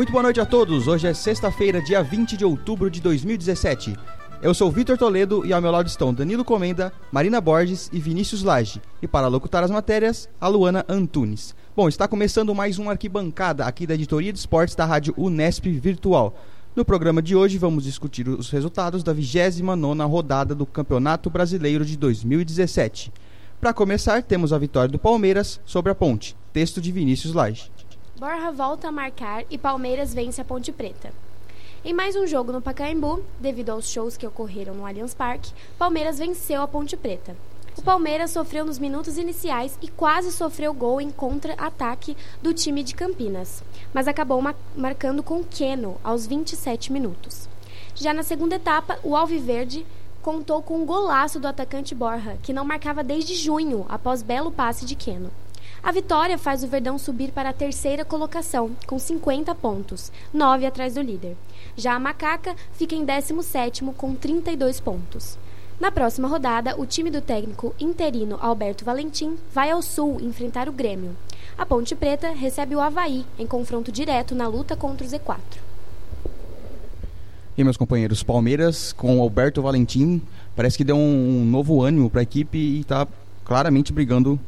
Muito boa noite a todos. Hoje é sexta-feira, dia 20 de outubro de 2017. Eu sou Vitor Toledo e ao meu lado estão Danilo Comenda, Marina Borges e Vinícius Lage. E para locutar as matérias, a Luana Antunes. Bom, está começando mais um arquibancada aqui da editoria de esportes da Rádio Unesp Virtual. No programa de hoje vamos discutir os resultados da 29ª rodada do Campeonato Brasileiro de 2017. Para começar, temos a vitória do Palmeiras sobre a Ponte. Texto de Vinícius Lage. Borja volta a marcar e Palmeiras vence a Ponte Preta. Em mais um jogo no Pacaembu, devido aos shows que ocorreram no Allianz Parque, Palmeiras venceu a Ponte Preta. O Palmeiras sofreu nos minutos iniciais e quase sofreu gol em contra-ataque do time de Campinas, mas acabou ma marcando com Keno aos 27 minutos. Já na segunda etapa, o Alviverde contou com um golaço do atacante Borja, que não marcava desde junho, após belo passe de Keno. A vitória faz o Verdão subir para a terceira colocação, com 50 pontos, 9 atrás do líder. Já a Macaca fica em 17º com 32 pontos. Na próxima rodada, o time do técnico interino Alberto Valentim vai ao Sul enfrentar o Grêmio. A Ponte Preta recebe o Havaí em confronto direto na luta contra o Z4. E meus companheiros, Palmeiras com Alberto Valentim parece que deu um, novo ânimo para a equipe e está claramente brigando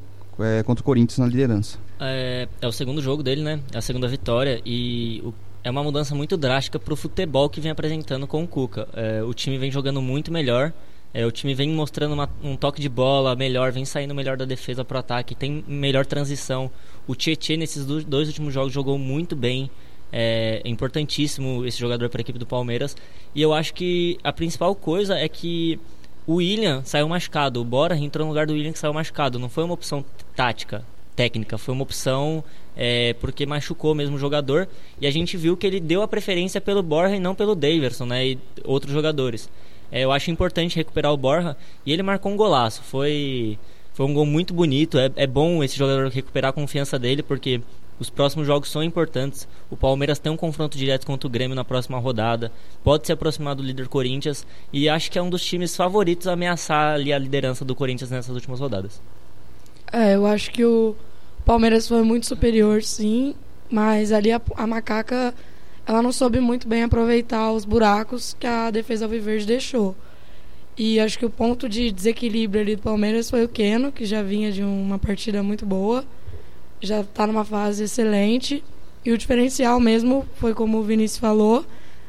é, contra o Corinthians na liderança. É, é, o segundo jogo dele, né? É a segunda vitória e o, é uma mudança muito drástica para o futebol que vem apresentando com o Cuca. É, o time vem jogando muito melhor. É, o time vem mostrando uma, um toque de bola melhor, vem saindo melhor da defesa para o ataque, tem melhor transição. O Tietchan nesses dois últimos jogos jogou muito bem. É, é importantíssimo esse jogador para a equipe do Palmeiras. E eu acho que a principal coisa é que o William saiu machucado, o Bora entrou no lugar do William que saiu machucado. Não foi uma opção tática, técnica, foi uma opção é, porque machucou mesmo o jogador. E a gente viu que ele deu a preferência pelo Borja e não pelo Daverson né, e outros jogadores. É, eu acho importante recuperar o Borja e ele marcou um golaço. Foi, foi um gol muito bonito. É, é bom esse jogador recuperar a confiança dele porque os próximos jogos são importantes. O Palmeiras tem um confronto direto contra o Grêmio na próxima rodada. Pode se aproximar do líder Corinthians. E acho que é um dos times favoritos a ameaçar ali a liderança do Corinthians nessas últimas rodadas. É, eu acho que o Palmeiras foi muito superior, sim. Mas ali a, a Macaca ela não soube muito bem aproveitar os buracos que a defesa alviverde deixou. E acho que o ponto de desequilíbrio ali do Palmeiras foi o Keno, que já vinha de uma partida muito boa já está numa fase excelente. E o diferencial mesmo foi, como o Vinícius falou,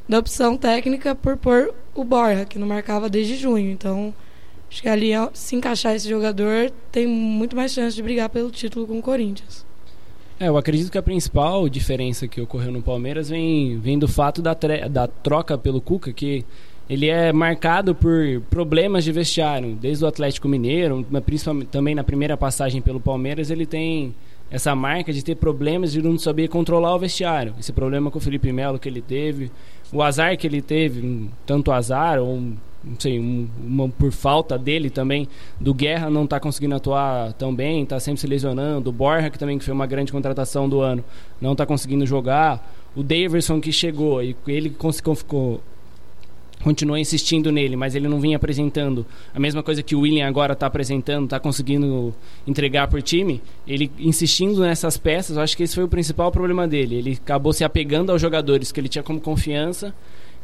da opção técnica por pôr o Borja, que não marcava desde junho. Então, acho que ali, se encaixar esse jogador, tem muito mais chance de brigar pelo título com o Corinthians. É, eu acredito que a principal diferença que ocorreu no Palmeiras vem, vem do fato da, da troca pelo Cuca, que ele é marcado por problemas de vestiário, desde o Atlético Mineiro, principalmente também na primeira passagem pelo Palmeiras, ele tem essa marca de ter problemas de não saber controlar o vestiário. Esse problema com o Felipe Melo que ele teve, o azar que ele teve, um, tanto azar ou um, não sei, um, uma, por falta dele também, do Guerra não tá conseguindo atuar tão bem, tá sempre se lesionando, o Borja que também foi uma grande contratação do ano, não tá conseguindo jogar, o Daverson que chegou e ele ficou continuou insistindo nele, mas ele não vinha apresentando a mesma coisa que o William agora está apresentando, está conseguindo entregar por time, ele insistindo nessas peças, eu acho que esse foi o principal problema dele. Ele acabou se apegando aos jogadores que ele tinha como confiança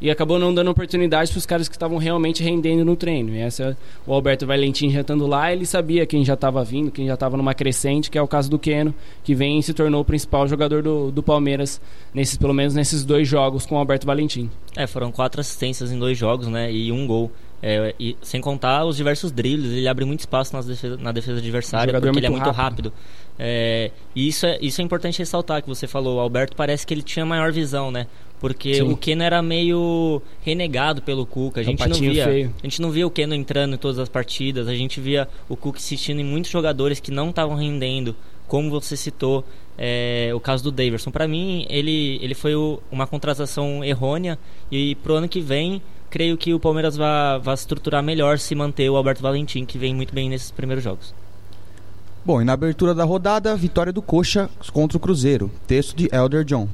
e acabou não dando oportunidade para os caras que estavam realmente rendendo no treino. E essa, o Alberto Valentim já estando lá, ele sabia quem já estava vindo, quem já estava numa crescente, que é o caso do Keno, que vem e se tornou o principal jogador do, do Palmeiras, nesses, pelo menos nesses dois jogos com o Alberto Valentim. É, foram quatro assistências em dois jogos, né? E um gol. É, e, sem contar os diversos dribles, ele abre muito espaço defesa, na defesa adversária, um porque ele é muito rápido. rápido. É, e isso é, isso é importante ressaltar, que você falou, o Alberto parece que ele tinha maior visão, né? Porque Sim. o Keno era meio renegado pelo Cuca. A é gente, não via, feio. a gente não via o Keno entrando em todas as partidas. A gente via o Cuca insistindo em muitos jogadores que não estavam rendendo. Como você citou, é, o caso do Daverson. Para mim, ele, ele foi o, uma contratação errônea. E pro ano que vem, creio que o Palmeiras vai, vai estruturar melhor se manter o Alberto Valentim, que vem muito bem nesses primeiros jogos. Bom, e na abertura da rodada, vitória do Coxa contra o Cruzeiro. Texto de Elder John.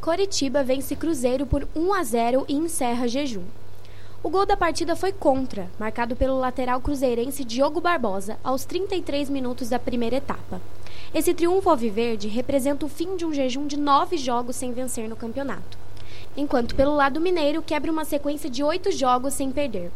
Coritiba vence Cruzeiro por 1 a 0 e encerra jejum. O gol da partida foi contra, marcado pelo lateral cruzeirense Diogo Barbosa, aos 33 minutos da primeira etapa. Esse triunfo alviverde representa o fim de um jejum de nove jogos sem vencer no campeonato. Enquanto pelo lado mineiro quebra uma sequência de oito jogos sem perder.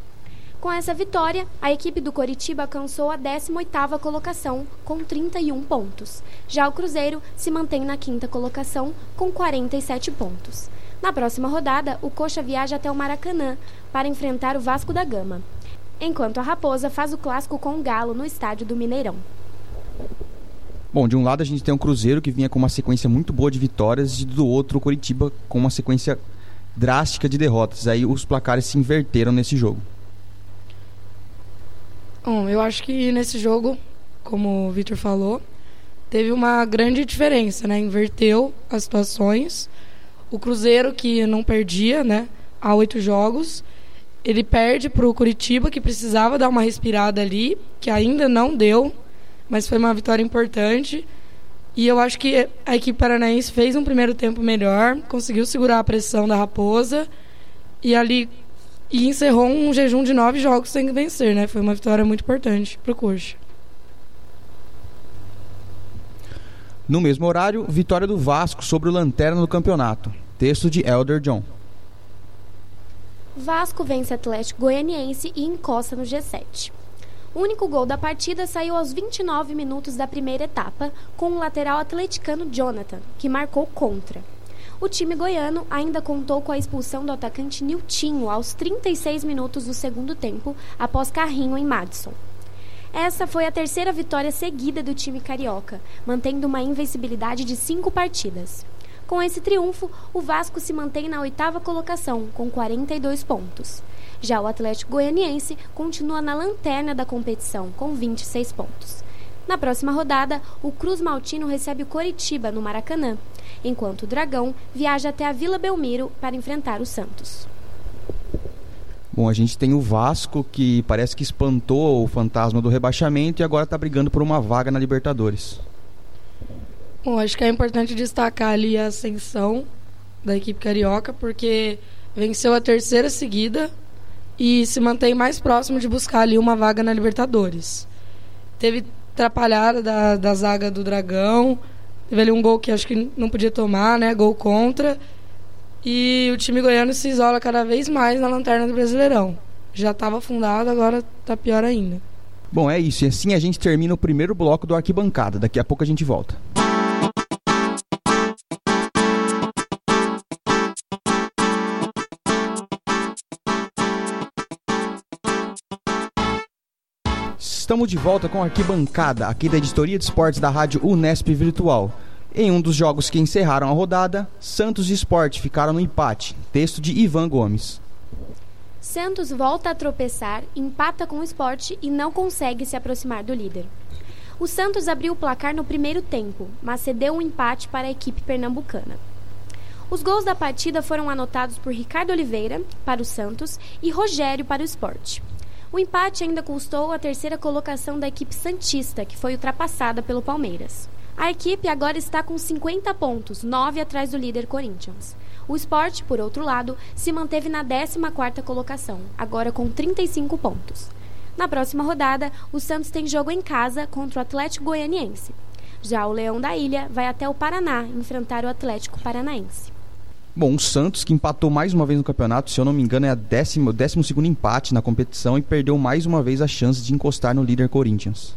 Com essa vitória, a equipe do Coritiba alcançou a 18ª colocação com 31 pontos. Já o Cruzeiro se mantém na quinta colocação com 47 pontos. Na próxima rodada, o Coxa viaja até o Maracanã para enfrentar o Vasco da Gama, enquanto a Raposa faz o clássico com o Galo no estádio do Mineirão. Bom, de um lado a gente tem um Cruzeiro que vinha com uma sequência muito boa de vitórias e do outro o Coritiba com uma sequência drástica de derrotas. Aí os placares se inverteram nesse jogo. Bom, eu acho que nesse jogo, como o Victor falou, teve uma grande diferença, né? Inverteu as situações o Cruzeiro, que não perdia, né? Há oito jogos. Ele perde para o Curitiba, que precisava dar uma respirada ali, que ainda não deu, mas foi uma vitória importante. E eu acho que a equipe paranaense fez um primeiro tempo melhor, conseguiu segurar a pressão da Raposa e ali e encerrou um jejum de nove jogos sem vencer, né? Foi uma vitória muito importante para o Coxa. No mesmo horário, vitória do Vasco sobre o Lanterna do campeonato. Texto de Elder John. Vasco vence Atlético Goianiense e encosta no G7. O único gol da partida saiu aos 29 minutos da primeira etapa, com o lateral atleticano Jonathan, que marcou contra. O time goiano ainda contou com a expulsão do atacante Niltinho aos 36 minutos do segundo tempo, após carrinho em Madison. Essa foi a terceira vitória seguida do time carioca, mantendo uma invencibilidade de cinco partidas. Com esse triunfo, o Vasco se mantém na oitava colocação, com 42 pontos. Já o Atlético Goianiense continua na lanterna da competição, com 26 pontos. Na próxima rodada, o Cruz Maltino recebe o Coritiba, no Maracanã, enquanto o Dragão viaja até a Vila Belmiro para enfrentar o Santos. Bom, a gente tem o Vasco, que parece que espantou o fantasma do rebaixamento e agora está brigando por uma vaga na Libertadores. Bom, acho que é importante destacar ali a ascensão da equipe carioca, porque venceu a terceira seguida e se mantém mais próximo de buscar ali uma vaga na Libertadores. Teve atrapalhada da, da zaga do Dragão, teve ali um gol que acho que não podia tomar, né? Gol contra. E o time goiano se isola cada vez mais na lanterna do Brasileirão. Já estava afundado, agora está pior ainda. Bom, é isso. E assim a gente termina o primeiro bloco do Arquibancada. Daqui a pouco a gente volta. Estamos de volta com a Arquibancada, aqui da editoria de esportes da rádio Unesp Virtual. Em um dos jogos que encerraram a rodada, Santos e Sport ficaram no empate. Texto de Ivan Gomes. Santos volta a tropeçar, empata com o Sport e não consegue se aproximar do líder. O Santos abriu o placar no primeiro tempo, mas cedeu um empate para a equipe pernambucana. Os gols da partida foram anotados por Ricardo Oliveira, para o Santos, e Rogério, para o Sport. O empate ainda custou a terceira colocação da equipe Santista, que foi ultrapassada pelo Palmeiras. A equipe agora está com 50 pontos, 9 atrás do líder Corinthians. O Sport, por outro lado, se manteve na 14ª colocação, agora com 35 pontos. Na próxima rodada, o Santos tem jogo em casa contra o Atlético Goianiense. Já o Leão da Ilha vai até o Paraná enfrentar o Atlético Paranaense. Bom, o Santos, que empatou mais uma vez no campeonato, se eu não me engano, é a décimo, décimo segundo empate na competição e perdeu mais uma vez a chance de encostar no líder Corinthians.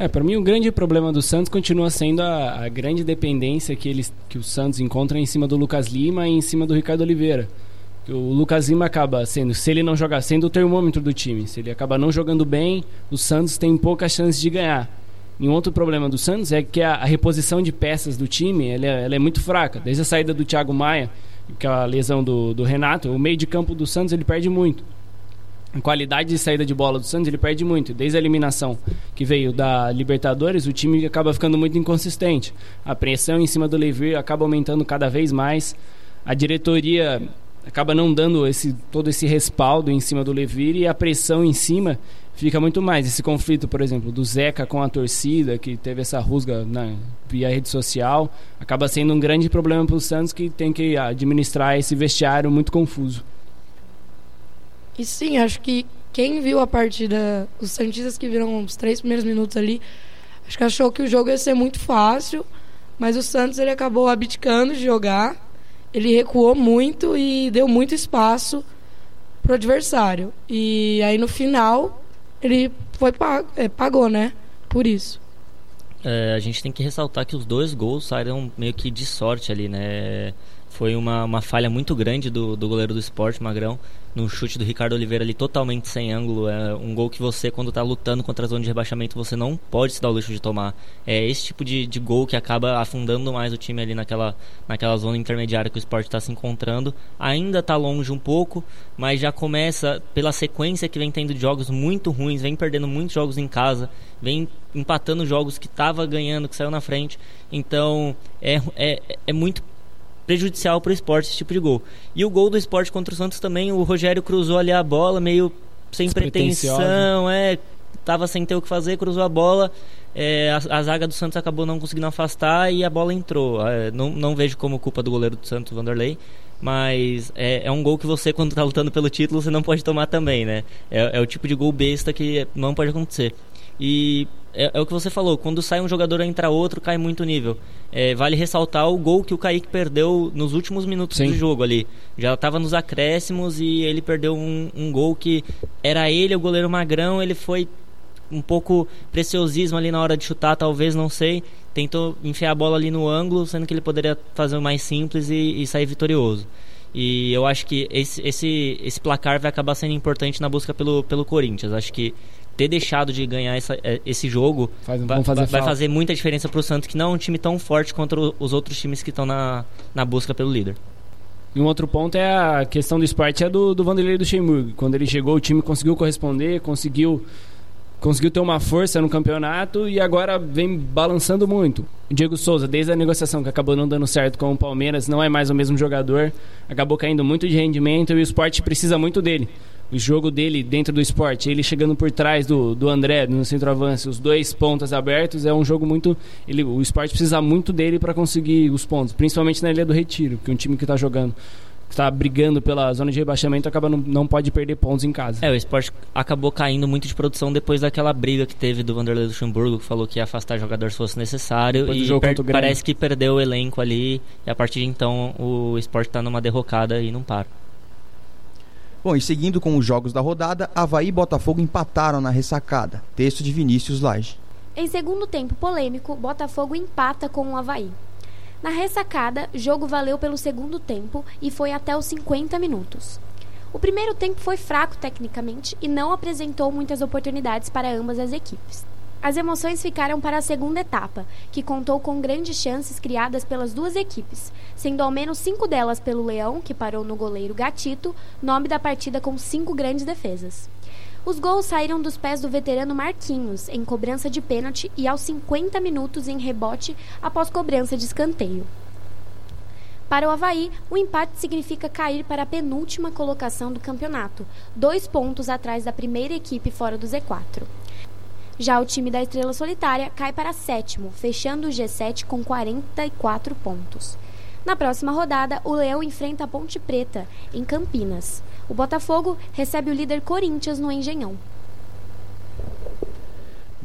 É, para mim o grande problema do Santos continua sendo a, a, grande dependência que, eles, que o Santos encontra em cima do Lucas Lima e em cima do Ricardo Oliveira. O Lucas Lima acaba sendo, se ele não jogar, sendo o termômetro do time. Se ele acaba não jogando bem, o Santos tem pouca chance de ganhar. E um outro problema do Santos é que a, a reposição de peças do time ela é, ela é, muito fraca. Desde a saída do Thiago Maia, que é a lesão do, do Renato, o meio de campo do Santos ele perde muito. Qualidade de saída de bola do Santos ele perde muito. Desde a eliminação que veio da Libertadores, o time acaba ficando muito inconsistente. A pressão em cima do Levir acaba aumentando cada vez mais. A diretoria acaba não dando esse, todo esse respaldo em cima do Levir e a pressão em cima fica muito mais. Esse conflito, por exemplo, do Zeca com a torcida, que teve essa rusga na, via rede social, acaba sendo um grande problema para o Santos que tem que administrar esse vestiário muito confuso. E sim, acho que quem viu a partida, os Santistas que viram os três primeiros minutos ali, acho que achou que o jogo ia ser muito fácil, mas o Santos ele acabou abdicando de jogar, ele recuou muito e deu muito espaço pro adversário. E aí no final ele foi pago, é, pagou, né? Por isso. É, a gente tem que ressaltar que os dois gols saíram meio que de sorte ali, né? Foi uma, uma falha muito grande do, do goleiro do esporte, Magrão, no chute do Ricardo Oliveira ali totalmente sem ângulo. É um gol que você, quando está lutando contra a zona de rebaixamento, você não pode se dar o luxo de tomar. É esse tipo de, de gol que acaba afundando mais o time ali naquela, naquela zona intermediária que o esporte está se encontrando. Ainda está longe um pouco, mas já começa pela sequência que vem tendo de jogos muito ruins, vem perdendo muitos jogos em casa, vem empatando jogos que estava ganhando, que saiu na frente. Então é, é, é muito prejudicial para o esporte esse tipo de gol. E o gol do esporte contra o Santos também, o Rogério cruzou ali a bola, meio sem pretensão, é, tava sem ter o que fazer, cruzou a bola. É, a, a, zaga do Santos acabou não conseguindo afastar e a bola entrou. É, não, não vejo como culpa do goleiro do Santos, Vanderlei. Mas é, é um gol que você, quando está lutando pelo título, você não pode tomar também, né? É, é o tipo de gol besta que não pode acontecer. E é, é, o que você falou, quando sai um jogador entra outro, cai muito nível. É, vale ressaltar o gol que o Kaique perdeu nos últimos minutos Sim. do jogo ali. Já estava nos acréscimos e ele perdeu um, um, gol que era ele, o goleiro magrão, ele foi um pouco preciosismo ali na hora de chutar, talvez, não sei. Tentou enfiar a bola ali no ângulo, sendo que ele poderia fazer o mais simples e, e sair vitorioso. E eu acho que esse, esse, esse placar vai acabar sendo importante na busca pelo, pelo Corinthians. Acho que ter deixado de ganhar essa, é, esse jogo Faz, vai, fazer, vai fazer muita diferença para o Santos, que não é um time tão forte contra os outros times que estão na, na busca pelo líder. E um outro ponto é a questão do esporte é do, do Vanderlei do Luxemburgo. Quando ele chegou, o time conseguiu corresponder, conseguiu conseguiu ter uma força no campeonato e agora vem balançando muito. O Diego Souza, desde a negociação que acabou não dando certo com o Palmeiras, não é mais o mesmo jogador, acabou caindo muito de rendimento e o esporte precisa muito dele o jogo dele dentro do esporte, ele chegando por trás do, do André no centroavance, os dois pontas abertos, é um jogo muito. Ele, o esporte precisa muito dele para conseguir os pontos, principalmente na Ilha do Retiro, porque um time que está jogando que está brigando pela zona de rebaixamento acaba não, não pode perder pontos em casa. É, o esporte acabou caindo muito de produção depois daquela briga que teve do Vanderlei Luxemburgo, que falou que ia afastar jogador se fosse necessário. Depois e per parece que perdeu o elenco ali. E a partir de então o esporte está numa derrocada e não para. Bom, e seguindo com os jogos da rodada, Havaí e Botafogo empataram na ressacada. Texto de Vinícius Lage. Em segundo tempo polêmico, Botafogo empata com o Havaí. Na ressacada, jogo valeu pelo segundo tempo e foi até os 50 minutos. O primeiro tempo foi fraco tecnicamente e não apresentou muitas oportunidades para ambas as equipes. As emoções ficaram para a segunda etapa, que contou com grandes chances criadas pelas duas equipes, sendo ao menos cinco delas pelo Leão, que parou no goleiro Gatito, nome da partida com cinco grandes defesas. Os gols saíram dos pés do veterano Marquinhos, em cobrança de pênalti e aos 50 minutos em rebote após cobrança de escanteio. Para o Havaí, o empate significa cair para a penúltima colocação do campeonato, dois pontos atrás da primeira equipe fora do Z4. Já o time da Estrela Solitária cai para sétimo, fechando o G7 com 44 pontos. Na próxima rodada, o Leão enfrenta a Ponte Preta, em Campinas. O Botafogo recebe o líder Corinthians no Engenhão.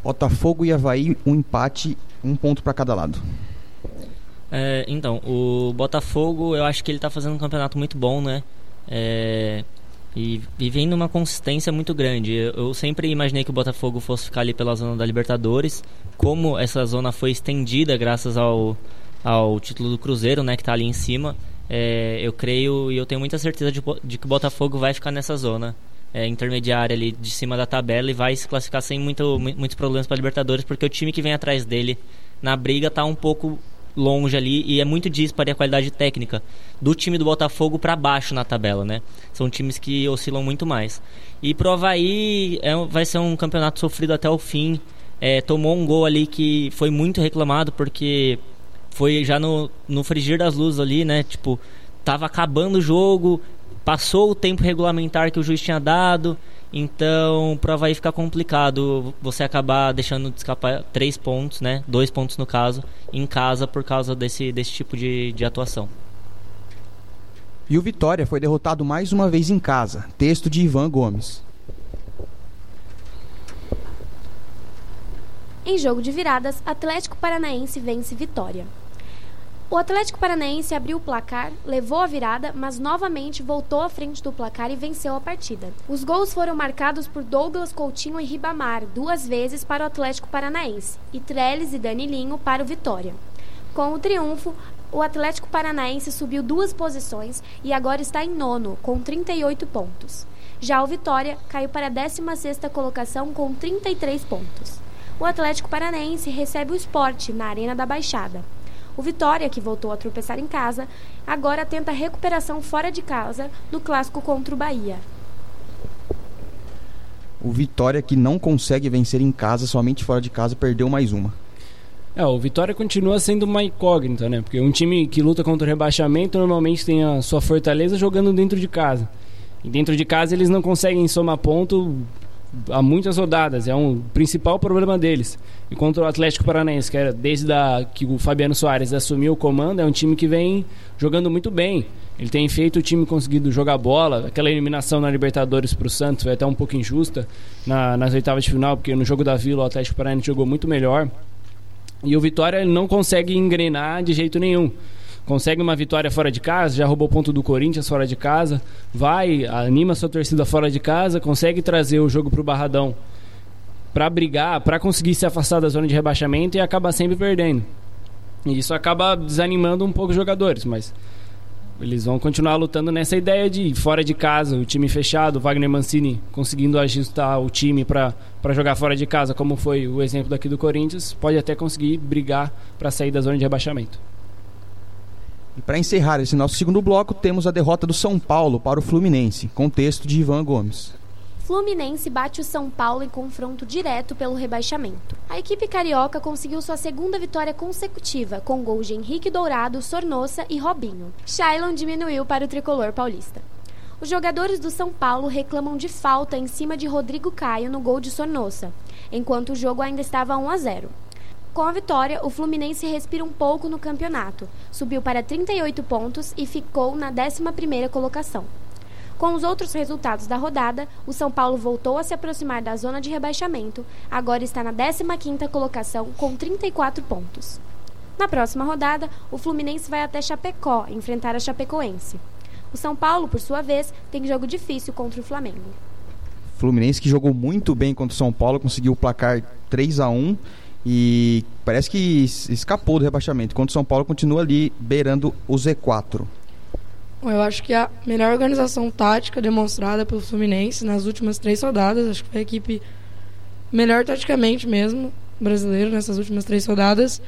Botafogo e Havaí, um empate, um ponto para cada lado. É, então, o Botafogo, eu acho que ele está fazendo um campeonato muito bom, né? É, e vivendo uma consistência muito grande. Eu sempre imaginei que o Botafogo fosse ficar ali pela zona da Libertadores. Como essa zona foi estendida graças ao, ao título do Cruzeiro, né, que está ali em cima, é, eu creio e eu tenho muita certeza de, de, que o Botafogo vai ficar nessa zona é, intermediária ali de cima da tabela e vai se classificar sem muito, muitos problemas para a Libertadores, porque o time que vem atrás dele na briga está um pouco longe ali e é muito dispare a qualidade técnica do time do Botafogo para baixo na tabela, né? São times que oscilam muito mais. E pro Havaí é, vai ser um campeonato sofrido até o fim. É, tomou um gol ali que foi muito reclamado porque foi já no, no frigir das luzes ali, né? Tipo, tava acabando o jogo, passou o tempo regulamentar que o juiz tinha dado então, para vai ficar complicado você acabar deixando de escapar três pontos, né? Dois pontos no caso, em casa por causa desse, desse tipo de, de atuação. E o Vitória foi derrotado mais uma vez em casa. Texto de Ivan Gomes. Em jogo de viradas, Atlético Paranaense vence Vitória. O Atlético Paranaense abriu o placar, levou a virada, mas novamente voltou à frente do placar e venceu a partida. Os gols foram marcados por Douglas Coutinho e Ribamar, duas vezes para o Atlético Paranaense, e Trellis e Danilinho para o Vitória. Com o triunfo, o Atlético Paranaense subiu duas posições e agora está em nono, com 38 pontos. Já o Vitória caiu para a 16ª colocação com 33 pontos. O Atlético Paranaense recebe o esporte na Arena da Baixada. O Vitória, que voltou a tropeçar em casa, agora tenta recuperação fora de casa no clássico contra o Bahia. O Vitória, que não consegue vencer em casa, somente fora de casa, perdeu mais uma. É, o Vitória continua sendo uma incógnita, né? Porque um time que luta contra o rebaixamento normalmente tem a sua fortaleza jogando dentro de casa. E dentro de casa eles não conseguem somar ponto há muitas rodadas, é um principal problema deles. Enquanto o Atlético Paranaense, que era desde a, que o Fabiano Soares assumiu o comando, é um time que vem jogando muito bem. Ele tem feito o time conseguido jogar bola. Aquela eliminação na Libertadores para o Santos foi até um pouco injusta na, nas oitavas de final, porque no jogo da Vila o Atlético Paranaense jogou muito melhor. E o Vitória não consegue engrenar de jeito nenhum consegue uma vitória fora de casa, já roubou ponto do Corinthians fora de casa, vai, anima sua torcida fora de casa, consegue trazer o jogo pro Barradão para brigar, para conseguir se afastar da zona de rebaixamento e acaba sempre perdendo. E isso acaba desanimando um pouco os jogadores, mas eles vão continuar lutando nessa ideia de fora de casa, o time fechado, Wagner Mancini conseguindo ajustar o time para jogar fora de casa, como foi o exemplo daqui do Corinthians, pode até conseguir brigar para sair da zona de rebaixamento. E para encerrar esse nosso segundo bloco, temos a derrota do São Paulo para o Fluminense, com texto de Ivan Gomes. Fluminense bate o São Paulo em confronto direto pelo rebaixamento. A equipe carioca conseguiu sua segunda vitória consecutiva, com gols de Henrique Dourado, Sornossa e Robinho. Shailon diminuiu para o tricolor paulista. Os jogadores do São Paulo reclamam de falta em cima de Rodrigo Caio no gol de Sornossa, enquanto o jogo ainda estava 1 a 0. Com a vitória, o Fluminense respira um pouco no campeonato, subiu para 38 pontos e ficou na 11ª colocação. Com os outros resultados da rodada, o São Paulo voltou a se aproximar da zona de rebaixamento, agora está na 15ª colocação com 34 pontos. Na próxima rodada, o Fluminense vai até Chapecó enfrentar a Chapecoense. O São Paulo, por sua vez, tem jogo difícil contra o Flamengo. Fluminense que jogou muito bem contra o São Paulo, conseguiu o placar 3 a 1 e parece que escapou do rebaixamento, enquanto o São Paulo continua ali beirando o Z4. Eu acho que a melhor organização tática demonstrada pelo Fluminense nas últimas três rodadas, acho que foi a equipe melhor taticamente mesmo, brasileiro, nessas últimas três rodadas,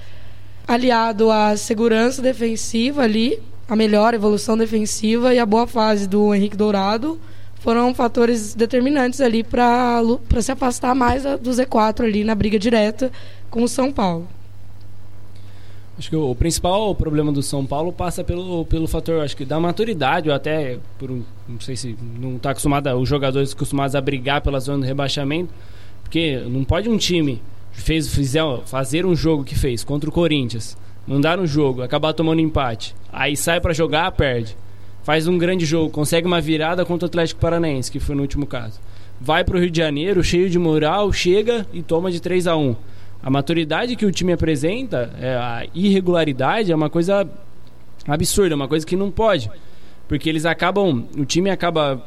aliado à segurança defensiva ali, a melhor evolução defensiva e a boa fase do Henrique Dourado, foram fatores determinantes ali para se afastar mais do Z4 ali na briga direta com o São Paulo. Acho que o principal problema do São Paulo passa pelo, pelo fator, acho que da maturidade, ou até por não sei se não está acostumado, os jogadores acostumados a brigar pela zona do rebaixamento, porque não pode um time fez fizer fazer um jogo que fez contra o Corinthians, mandar um jogo, acabar tomando empate, aí sai para jogar, perde. Faz um grande jogo, consegue uma virada contra o Atlético Paranaense, que foi no último caso. Vai para o Rio de Janeiro, cheio de moral, chega e toma de 3 a 1 a maturidade que o time apresenta, é, a irregularidade é uma coisa absurda, uma coisa que não pode. Porque eles acabam, o time acaba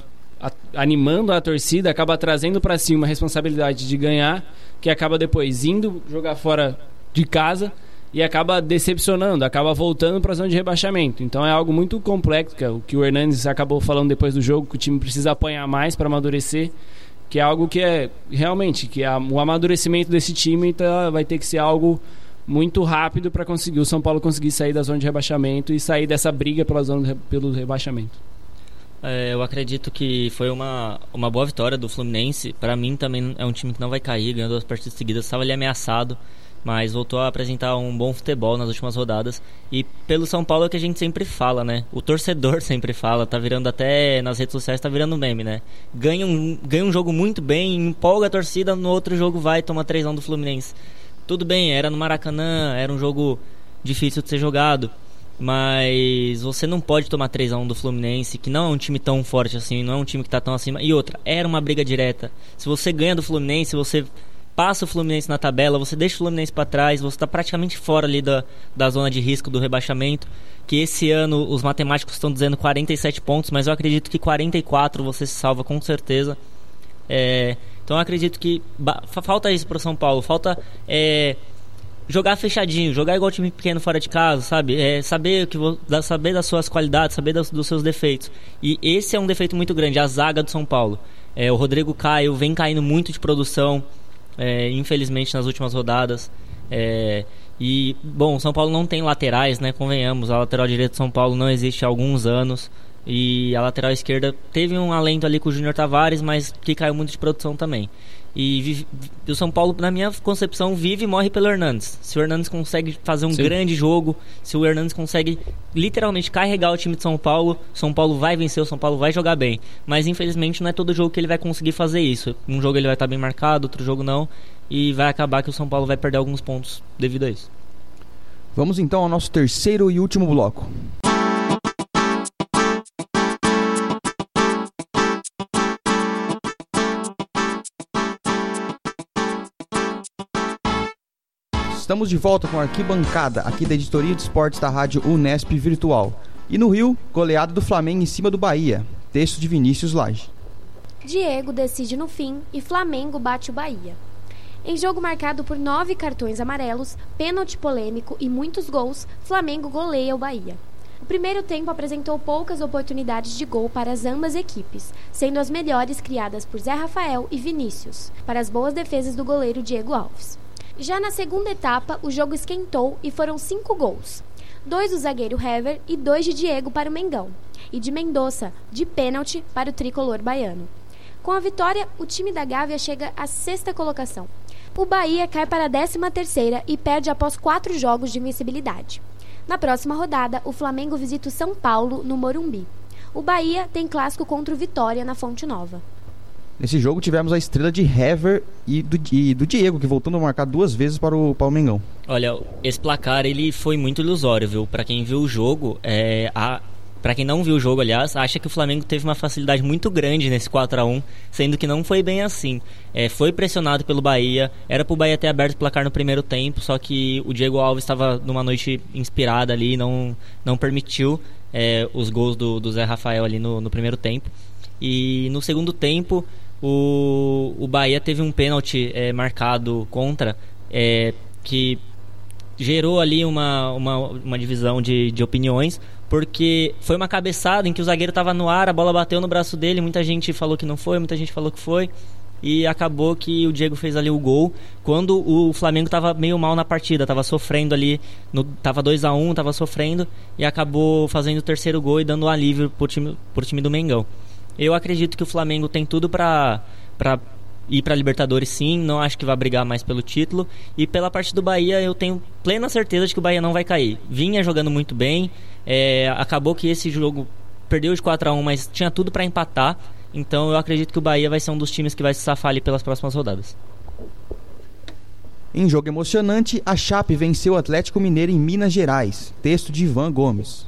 animando a torcida, acaba trazendo para si uma responsabilidade de ganhar, que acaba depois indo jogar fora de casa e acaba decepcionando, acaba voltando para a zona de rebaixamento. Então é algo muito complexo, que é o que o Hernandes acabou falando depois do jogo, que o time precisa apanhar mais para amadurecer que é algo que é realmente que é, o amadurecimento desse time tá, vai ter que ser algo muito rápido para conseguir o São Paulo conseguir sair da zona de rebaixamento e sair dessa briga pela zona pelo rebaixamento. É, eu acredito que foi uma, uma boa vitória do Fluminense. Para mim também é um time que não vai cair, ganhou duas partidas seguidas, estava ali ameaçado mas voltou a apresentar um bom futebol nas últimas rodadas. E pelo São Paulo é que a gente sempre fala, né? O torcedor sempre fala, tá virando até nas redes sociais, tá virando meme, né? Ganha um, ganha um jogo muito bem, empolga a torcida, no outro jogo vai tomar 3 do Fluminense. Tudo bem, era no Maracanã, era um jogo difícil de ser jogado. Mas você não pode tomar 3 a 1 do Fluminense, que não é um time tão forte assim, não é um time que tá tão acima. E outra, era uma briga direta. Se você ganha do Fluminense, você passa o Fluminense na tabela, você deixa o Fluminense para trás, você está praticamente fora ali da, da zona de risco do rebaixamento. Que esse ano os matemáticos estão dizendo 47 pontos, mas eu acredito que 44 você se salva com certeza. É, então eu acredito que falta isso para São Paulo, falta é, jogar fechadinho, jogar igual time pequeno fora de casa, sabe? É, saber que saber das suas qualidades, saber das, dos seus defeitos. E esse é um defeito muito grande, a zaga do São Paulo. É, o Rodrigo Caio vem caindo muito de produção, é, infelizmente nas últimas rodadas. É, e bom, São Paulo não tem laterais, né? Convenhamos, a lateral direita de São Paulo não existe há alguns anos. E a lateral esquerda teve um alento ali com o Júnior Tavares, mas que caiu muito de produção também. E vive, o São Paulo, na minha concepção, vive e morre pelo Hernandes. Se o Hernandes consegue fazer um Sim. grande jogo, se o Hernandes consegue literalmente carregar o time de São Paulo, São Paulo vai vencer, o São Paulo vai jogar bem. Mas infelizmente não é todo jogo que ele vai conseguir fazer isso. Um jogo ele vai estar bem marcado, outro jogo não. E vai acabar que o São Paulo vai perder alguns pontos devido a isso. Vamos então ao nosso terceiro e último bloco. Estamos de volta com a arquibancada aqui da editoria de esportes da rádio Unesp Virtual. E no Rio, goleado do Flamengo em cima do Bahia. Texto de Vinícius Lage. Diego decide no fim e Flamengo bate o Bahia. Em jogo marcado por nove cartões amarelos, pênalti polêmico e muitos gols, Flamengo goleia o Bahia. O primeiro tempo apresentou poucas oportunidades de gol para as ambas equipes, sendo as melhores criadas por Zé Rafael e Vinícius, para as boas defesas do goleiro Diego Alves. Já na segunda etapa, o jogo esquentou e foram cinco gols. Dois do zagueiro Hever e dois de Diego para o Mengão. E de Mendonça, de pênalti, para o tricolor baiano. Com a vitória, o time da Gávea chega à sexta colocação. O Bahia cai para a décima terceira e perde após quatro jogos de invencibilidade. Na próxima rodada, o Flamengo visita o São Paulo, no Morumbi. O Bahia tem clássico contra o Vitória na Fonte Nova. Nesse jogo tivemos a estrela de Hever e do, e do Diego, que voltando a marcar duas vezes para o, para o Mengão. Olha, esse placar ele foi muito ilusório, viu? Para quem viu o jogo, é, a, para quem não viu o jogo, aliás, acha que o Flamengo teve uma facilidade muito grande nesse 4 a 1 sendo que não foi bem assim. É, foi pressionado pelo Bahia, era pro Bahia ter aberto o placar no primeiro tempo, só que o Diego Alves estava numa noite inspirada ali, não, não permitiu é, os gols do, do Zé Rafael ali no, no primeiro tempo. E no segundo tempo, o, o Bahia teve um pênalti é, marcado contra, é, que gerou ali uma, uma, uma divisão de, de opiniões, porque foi uma cabeçada em que o zagueiro estava no ar, a bola bateu no braço dele, muita gente falou que não foi, muita gente falou que foi. E acabou que o Diego fez ali o gol quando o Flamengo estava meio mal na partida, estava sofrendo ali, no, tava 2 a 1 um, estava sofrendo e acabou fazendo o terceiro gol e dando um alívio pro time, time do Mengão. Eu acredito que o Flamengo tem tudo para ir para Libertadores sim, não acho que vai brigar mais pelo título. E pela parte do Bahia, eu tenho plena certeza de que o Bahia não vai cair. Vinha jogando muito bem, é, acabou que esse jogo perdeu de 4 a 1 mas tinha tudo para empatar. Então eu acredito que o Bahia vai ser um dos times que vai se safar ali pelas próximas rodadas. Em jogo emocionante, a Chape venceu o Atlético Mineiro em Minas Gerais. Texto de Ivan Gomes.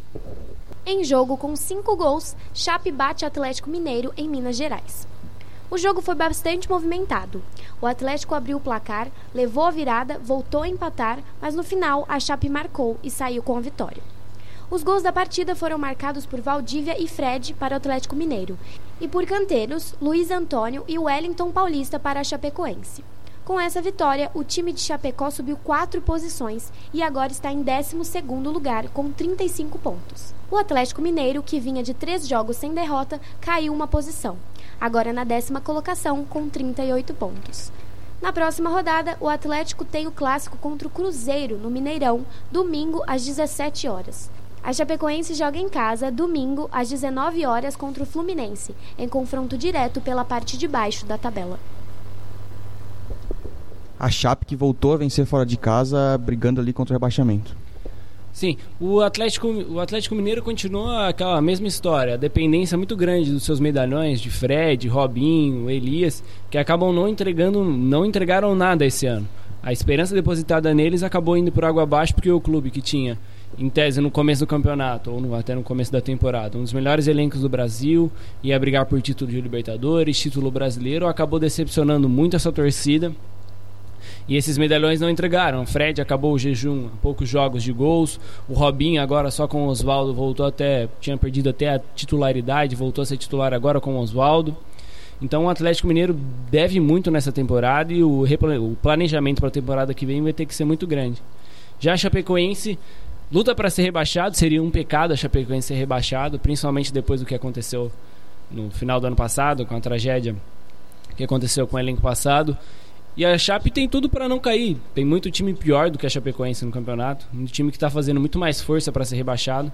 Em jogo com cinco gols, Chape bate Atlético Mineiro em Minas Gerais. O jogo foi bastante movimentado. O Atlético abriu o placar, levou a virada, voltou a empatar, mas no final a Chape marcou e saiu com a vitória. Os gols da partida foram marcados por Valdívia e Fred para o Atlético Mineiro e por canteiros Luiz Antônio e Wellington Paulista para a Chapecoense. Com essa vitória, o time de Chapecó subiu quatro posições e agora está em 12º lugar com 35 pontos. O Atlético Mineiro, que vinha de três jogos sem derrota, caiu uma posição, agora na décima colocação com 38 pontos. Na próxima rodada, o Atlético tem o clássico contra o Cruzeiro, no Mineirão, domingo às 17 horas. A Chapecoense joga em casa, domingo, às 19 horas, contra o Fluminense, em confronto direto pela parte de baixo da tabela a Chape que voltou a vencer fora de casa, brigando ali contra o rebaixamento. Sim, o Atlético, o Atlético Mineiro continua aquela mesma história, a dependência muito grande dos seus medalhões de Fred, Robinho, Elias, que acabam não entregando, não entregaram nada esse ano. A esperança depositada neles acabou indo por água abaixo porque o clube que tinha em tese, no começo do campeonato, ou no, até no começo da temporada, um dos melhores elencos do Brasil, ia brigar por título de Libertadores, título brasileiro, acabou decepcionando muito essa torcida. E esses medalhões não entregaram. O Fred acabou o jejum, poucos jogos de gols. O Robinho agora só com o Oswaldo voltou até, tinha perdido até a titularidade, voltou a ser titular agora com o Oswaldo. Então o Atlético Mineiro deve muito nessa temporada e o, o planejamento para a temporada que vem vai ter que ser muito grande. Já a Chapecoense luta para ser rebaixado, seria um pecado a Chapecoense ser rebaixado, principalmente depois do que aconteceu no final do ano passado, com a tragédia que aconteceu com o elenco passado. E a Chape tem tudo para não cair. Tem muito time pior do que a Chapecoense no campeonato. Um time que está fazendo muito mais força para ser rebaixado.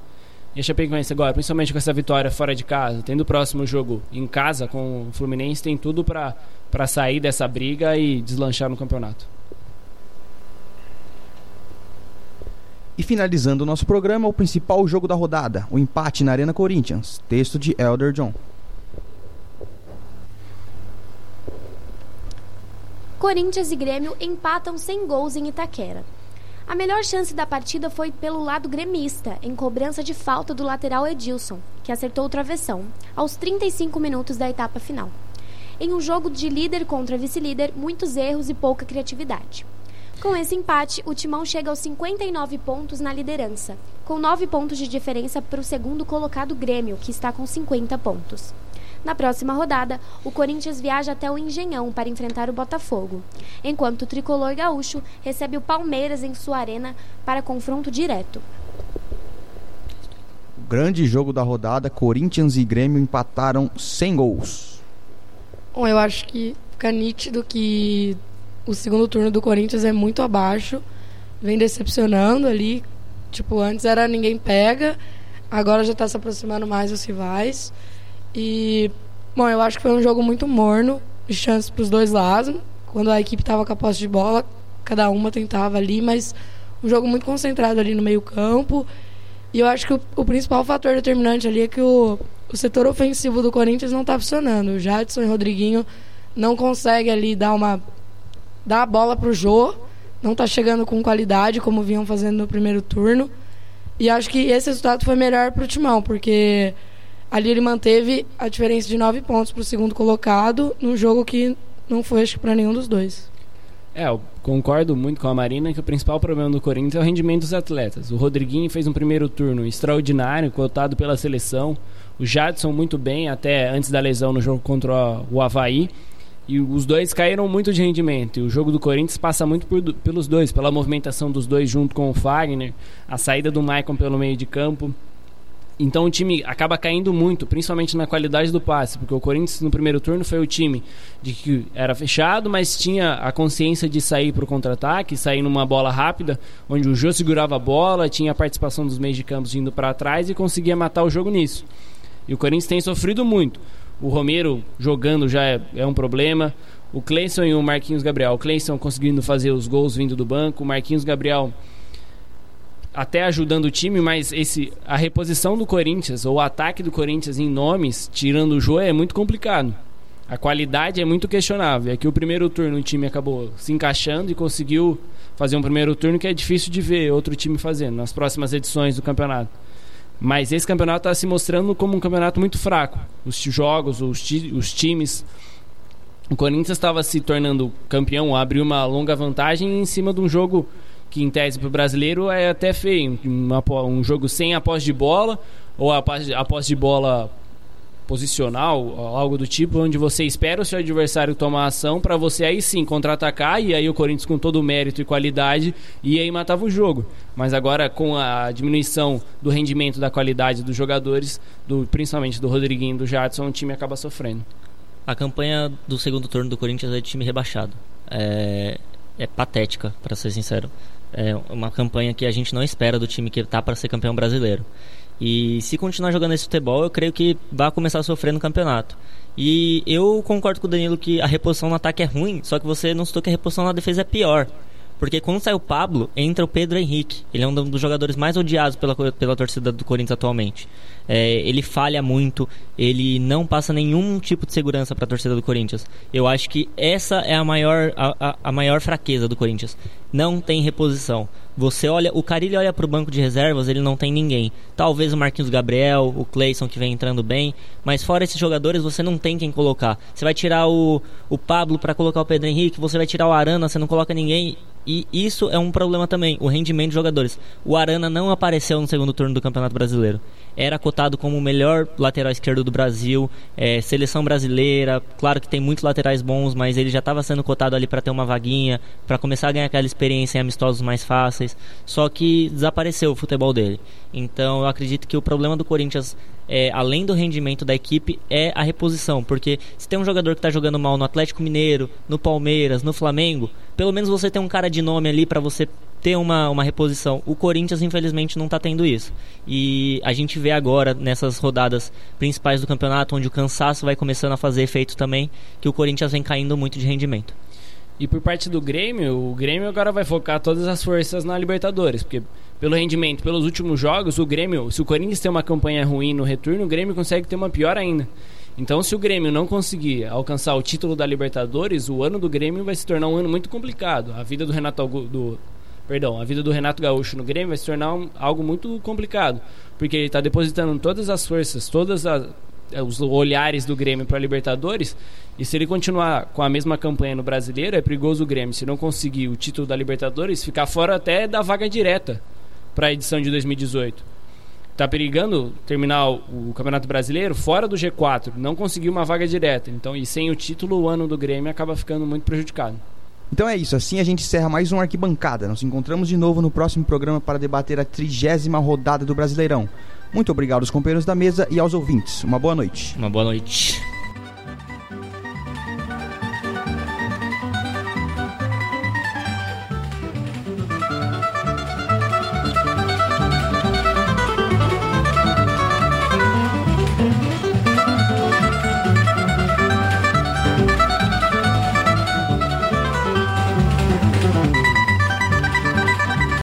E a Chapecoense agora, principalmente com essa vitória fora de casa, tendo o próximo jogo em casa com o Fluminense, tem tudo para sair dessa briga e deslanchar no campeonato. E finalizando o nosso programa, o principal jogo da rodada, o empate na Arena Corinthians. Texto de Elder John. Corinthians e Grêmio empatam sem gols em Itaquera. A melhor chance da partida foi pelo lado gremista, em cobrança de falta do lateral Edilson, que acertou o travessão, aos 35 minutos da etapa final. Em um jogo de líder contra vice-líder, muitos erros e pouca criatividade. Com esse empate, o Timão chega aos 59 pontos na liderança, com 9 pontos de diferença para o segundo colocado Grêmio, que está com 50 pontos. Na próxima rodada, o Corinthians viaja até o Engenhão para enfrentar o Botafogo, enquanto o tricolor gaúcho recebe o Palmeiras em sua arena para confronto direto. Grande jogo da rodada, Corinthians e Grêmio empataram sem gols. Bom, eu acho que fica nítido que o segundo turno do Corinthians é muito abaixo. Vem decepcionando ali. Tipo, antes era ninguém pega, agora já está se aproximando mais dos rivais. E, bom, eu acho que foi um jogo muito morno, de chances para os dois lados. Quando a equipe estava com a posse de bola, cada uma tentava ali, mas um jogo muito concentrado ali no meio-campo. E eu acho que o, o, principal fator determinante ali é que o, o setor ofensivo do Corinthians não está funcionando. O Jadson e o Rodriguinho não conseguem ali dar uma dá a bola pro Jô, não está chegando com qualidade como vinham fazendo no primeiro turno. E acho que esse resultado foi melhor para o Timão, porque ali ele manteve a diferença de nove pontos para o segundo colocado, num jogo que não foi acho para nenhum dos dois. É, eu concordo muito com a Marina que o principal problema do Corinthians é o rendimento dos atletas. O Rodriguinho fez um primeiro turno extraordinário, cotado pela seleção. O Jadson muito bem, até antes da lesão no jogo contra o Havaí. E os dois caíram muito de rendimento. E o jogo do Corinthians passa muito por, pelos dois, pela movimentação dos dois junto com o Fagner, a saída do Maicon pelo meio de campo. Então o time acaba caindo muito, principalmente na qualidade do passe, porque o Corinthians no primeiro turno foi o time de que era fechado, mas tinha a consciência de sair para o contra-ataque, sair numa bola rápida, onde o Jô segurava a bola, tinha a participação dos meios de campo indo para trás e conseguia matar o jogo nisso. E o Corinthians tem sofrido muito. O Romero jogando já é, é um problema. O Cleison e o Marquinhos Gabriel. O Cleison conseguindo fazer os gols vindo do banco. O Marquinhos Gabriel até ajudando o time, mas esse a reposição do Corinthians ou o ataque do Corinthians em nomes, tirando o Jô, é muito complicado. A qualidade é muito questionável. É que o primeiro turno o time acabou se encaixando e conseguiu fazer um primeiro turno que é difícil de ver outro time fazendo nas próximas edições do campeonato. Mas esse campeonato está se mostrando como um campeonato muito fraco. Os jogos, os, ti os times. O Corinthians estava se tornando campeão, abriu uma longa vantagem em cima de um jogo que, em tese, para o brasileiro é até feio. Uma, um jogo sem a posse de bola, ou a posse de bola posicional, algo do tipo, onde você espera o seu adversário tomar ação para você aí sim contra-atacar e aí o Corinthians com todo o mérito e qualidade e aí matava o jogo. Mas agora com a diminuição do rendimento da qualidade dos jogadores, do, principalmente do Rodriguinho e do Jadson, o time acaba sofrendo. A campanha do segundo turno do Corinthians é de time rebaixado. É, é patética, para ser sincero. É uma campanha que a gente não espera do time que está para ser campeão brasileiro. E se continuar jogando esse futebol, eu creio que vai começar a sofrer no campeonato. E eu concordo com o Danilo que a reposição no ataque é ruim, só que você não citou que a reposição na defesa é pior. Porque quando sai o Pablo, entra o Pedro Henrique. Ele é um dos jogadores mais odiados pela, pela torcida do Corinthians atualmente. É, ele falha muito, ele não passa nenhum tipo de segurança para a torcida do Corinthians. Eu acho que essa é a maior, a, a, maior fraqueza do Corinthians. Não tem reposição. Você olha, o Carilli olha para o banco de reservas, ele não tem ninguém. Talvez o Marquinhos Gabriel, o Cleison que vem entrando bem, mas fora esses jogadores você não tem quem colocar. Você vai tirar o, o Pablo para colocar o Pedro Henrique, você vai tirar o Arana, você não coloca ninguém. E isso é um problema também, o rendimento de jogadores. O Arana não apareceu no segundo turno do Campeonato Brasileiro. Era cotado como o melhor lateral esquerdo do Brasil, é, seleção brasileira. Claro que tem muitos laterais bons, mas ele já estava sendo cotado ali para ter uma vaguinha, para começar a ganhar aquela experiência em amistosos mais fáceis. Só que desapareceu o futebol dele. Então eu acredito que o problema do Corinthians é, além do rendimento da equipe, é a reposição. Porque se tem um jogador que está jogando mal no Atlético Mineiro, no Palmeiras, no Flamengo, pelo menos você tem um cara de nome ali para você ter uma, uma reposição. O Corinthians, infelizmente, não está tendo isso. E a gente vê agora, nessas rodadas principais do campeonato, onde o cansaço vai começando a fazer efeito também, que o Corinthians vem caindo muito de rendimento. E por parte do Grêmio, o Grêmio agora vai focar todas as forças na Libertadores, porque pelo rendimento, pelos últimos jogos, o Grêmio, se o Corinthians tem uma campanha ruim no retorno, o Grêmio consegue ter uma pior ainda. Então, se o Grêmio não conseguir alcançar o título da Libertadores, o ano do Grêmio vai se tornar um ano muito complicado. A vida do Renato do perdão, a vida do Renato Gaúcho no Grêmio vai se tornar um, algo muito complicado, porque ele está depositando todas as forças, todas as os olhares do Grêmio para a Libertadores. E se ele continuar com a mesma campanha no Brasileiro, é perigoso o Grêmio, se não conseguir o título da Libertadores, ficar fora até da vaga direta para a edição de 2018. Tá perigando terminar o Campeonato Brasileiro fora do G4, não conseguir uma vaga direta. Então, e sem o título, o ano do Grêmio acaba ficando muito prejudicado. Então é isso, assim a gente encerra mais um Arquibancada. Nos encontramos de novo no próximo programa para debater a trigésima rodada do Brasileirão. Muito obrigado aos companheiros da mesa e aos ouvintes. Uma boa noite. Uma boa noite.